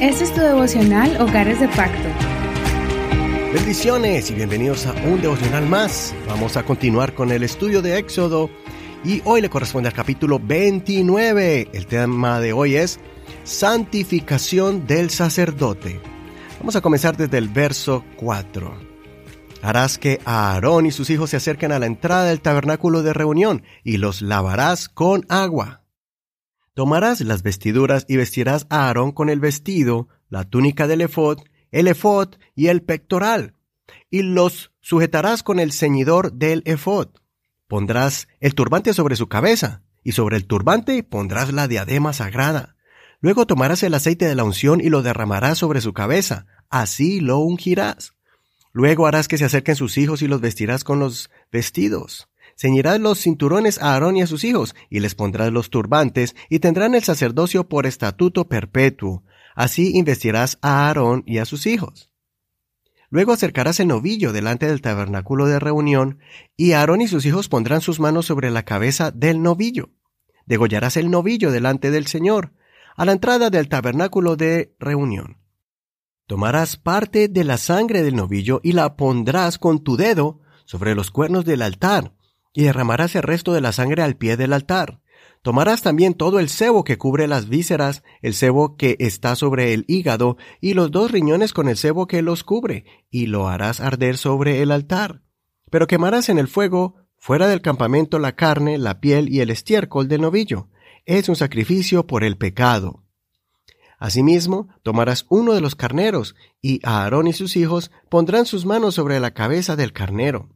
Este es tu devocional Hogares de Pacto. Bendiciones y bienvenidos a un devocional más. Vamos a continuar con el estudio de Éxodo y hoy le corresponde al capítulo 29. El tema de hoy es santificación del sacerdote. Vamos a comenzar desde el verso 4. Harás que Aarón y sus hijos se acerquen a la entrada del tabernáculo de reunión y los lavarás con agua. Tomarás las vestiduras y vestirás a Aarón con el vestido, la túnica del efod, el efod y el pectoral, y los sujetarás con el ceñidor del efod. Pondrás el turbante sobre su cabeza, y sobre el turbante pondrás la diadema sagrada. Luego tomarás el aceite de la unción y lo derramarás sobre su cabeza, así lo ungirás. Luego harás que se acerquen sus hijos y los vestirás con los vestidos. Ceñirás los cinturones a Aarón y a sus hijos, y les pondrás los turbantes, y tendrán el sacerdocio por estatuto perpetuo. Así investirás a Aarón y a sus hijos. Luego acercarás el novillo delante del tabernáculo de reunión, y Aarón y sus hijos pondrán sus manos sobre la cabeza del novillo. Degollarás el novillo delante del Señor, a la entrada del tabernáculo de reunión. Tomarás parte de la sangre del novillo y la pondrás con tu dedo sobre los cuernos del altar, y derramarás el resto de la sangre al pie del altar. Tomarás también todo el sebo que cubre las vísceras, el sebo que está sobre el hígado, y los dos riñones con el sebo que los cubre, y lo harás arder sobre el altar. Pero quemarás en el fuego, fuera del campamento, la carne, la piel y el estiércol del novillo. Es un sacrificio por el pecado. Asimismo, tomarás uno de los carneros, y Aarón y sus hijos pondrán sus manos sobre la cabeza del carnero.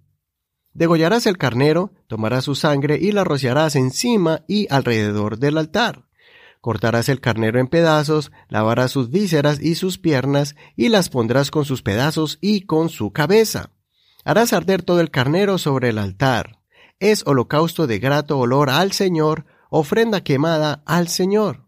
Degollarás el carnero, tomarás su sangre y la rociarás encima y alrededor del altar. Cortarás el carnero en pedazos, lavarás sus vísceras y sus piernas, y las pondrás con sus pedazos y con su cabeza. Harás arder todo el carnero sobre el altar. Es holocausto de grato olor al Señor, ofrenda quemada al Señor.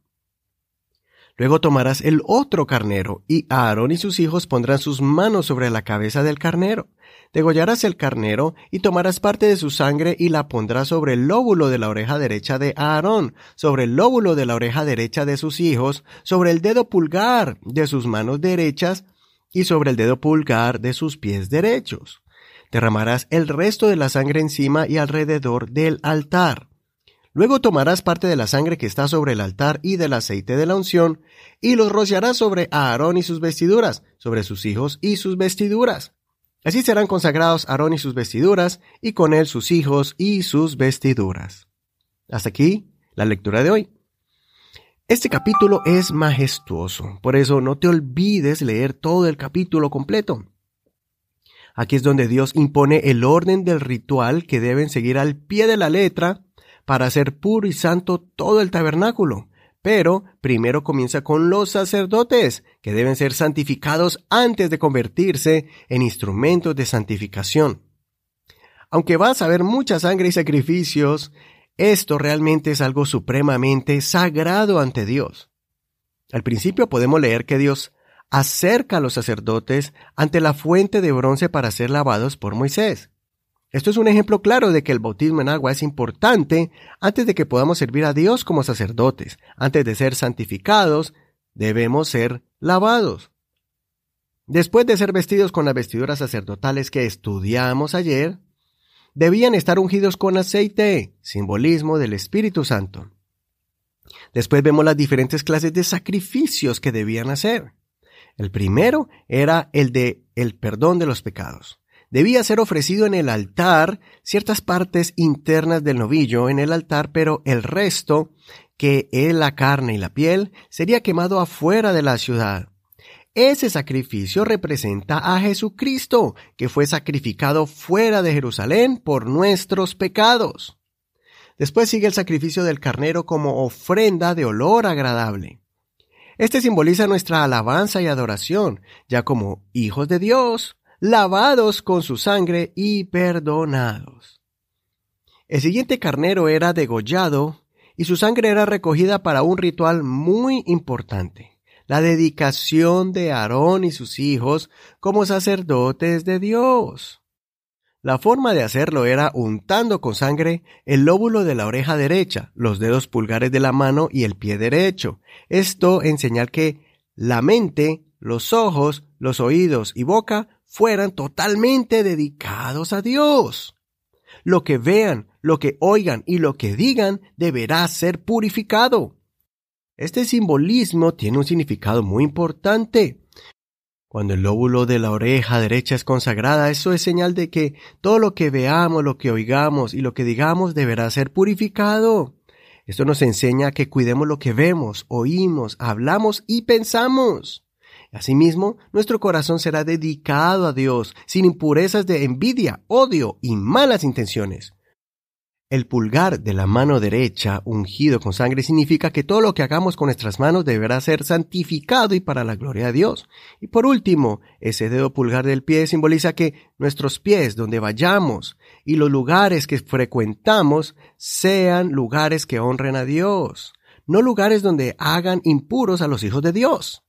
Luego tomarás el otro carnero, y Aarón y sus hijos pondrán sus manos sobre la cabeza del carnero. Degollarás el carnero, y tomarás parte de su sangre y la pondrás sobre el lóbulo de la oreja derecha de Aarón, sobre el lóbulo de la oreja derecha de sus hijos, sobre el dedo pulgar de sus manos derechas, y sobre el dedo pulgar de sus pies derechos. Derramarás el resto de la sangre encima y alrededor del altar. Luego tomarás parte de la sangre que está sobre el altar y del aceite de la unción, y los rociarás sobre Aarón y sus vestiduras, sobre sus hijos y sus vestiduras. Así serán consagrados Aarón y sus vestiduras, y con él sus hijos y sus vestiduras. Hasta aquí la lectura de hoy. Este capítulo es majestuoso, por eso no te olvides leer todo el capítulo completo. Aquí es donde Dios impone el orden del ritual que deben seguir al pie de la letra para hacer puro y santo todo el tabernáculo. Pero primero comienza con los sacerdotes, que deben ser santificados antes de convertirse en instrumentos de santificación. Aunque vas a ver mucha sangre y sacrificios, esto realmente es algo supremamente sagrado ante Dios. Al principio podemos leer que Dios acerca a los sacerdotes ante la fuente de bronce para ser lavados por Moisés. Esto es un ejemplo claro de que el bautismo en agua es importante antes de que podamos servir a Dios como sacerdotes. Antes de ser santificados, debemos ser lavados. Después de ser vestidos con las vestiduras sacerdotales que estudiamos ayer, debían estar ungidos con aceite, simbolismo del Espíritu Santo. Después vemos las diferentes clases de sacrificios que debían hacer. El primero era el de el perdón de los pecados debía ser ofrecido en el altar ciertas partes internas del novillo en el altar, pero el resto, que es la carne y la piel, sería quemado afuera de la ciudad. Ese sacrificio representa a Jesucristo, que fue sacrificado fuera de Jerusalén por nuestros pecados. Después sigue el sacrificio del carnero como ofrenda de olor agradable. Este simboliza nuestra alabanza y adoración, ya como hijos de Dios, lavados con su sangre y perdonados. El siguiente carnero era degollado y su sangre era recogida para un ritual muy importante, la dedicación de Aarón y sus hijos como sacerdotes de Dios. La forma de hacerlo era untando con sangre el lóbulo de la oreja derecha, los dedos pulgares de la mano y el pie derecho. Esto en señal que la mente, los ojos, los oídos y boca fueran totalmente dedicados a Dios. Lo que vean, lo que oigan y lo que digan deberá ser purificado. Este simbolismo tiene un significado muy importante. Cuando el lóbulo de la oreja derecha es consagrada, eso es señal de que todo lo que veamos, lo que oigamos y lo que digamos deberá ser purificado. Esto nos enseña que cuidemos lo que vemos, oímos, hablamos y pensamos. Asimismo, nuestro corazón será dedicado a Dios, sin impurezas de envidia, odio y malas intenciones. El pulgar de la mano derecha ungido con sangre significa que todo lo que hagamos con nuestras manos deberá ser santificado y para la gloria de Dios. Y por último, ese dedo pulgar del pie simboliza que nuestros pies, donde vayamos, y los lugares que frecuentamos sean lugares que honren a Dios, no lugares donde hagan impuros a los hijos de Dios.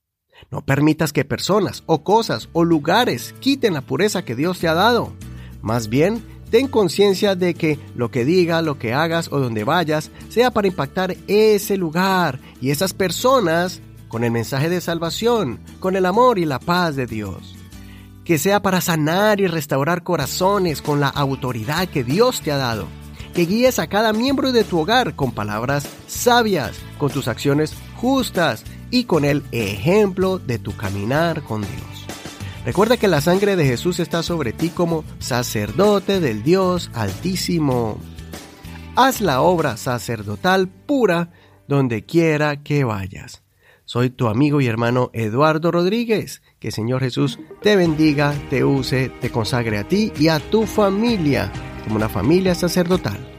No permitas que personas o cosas o lugares quiten la pureza que Dios te ha dado. Más bien, ten conciencia de que lo que digas, lo que hagas o donde vayas sea para impactar ese lugar y esas personas con el mensaje de salvación, con el amor y la paz de Dios. Que sea para sanar y restaurar corazones con la autoridad que Dios te ha dado. Que guíes a cada miembro de tu hogar con palabras sabias, con tus acciones justas y con el ejemplo de tu caminar con Dios. Recuerda que la sangre de Jesús está sobre ti como sacerdote del Dios Altísimo. Haz la obra sacerdotal pura donde quiera que vayas. Soy tu amigo y hermano Eduardo Rodríguez. Que Señor Jesús te bendiga, te use, te consagre a ti y a tu familia como una familia sacerdotal.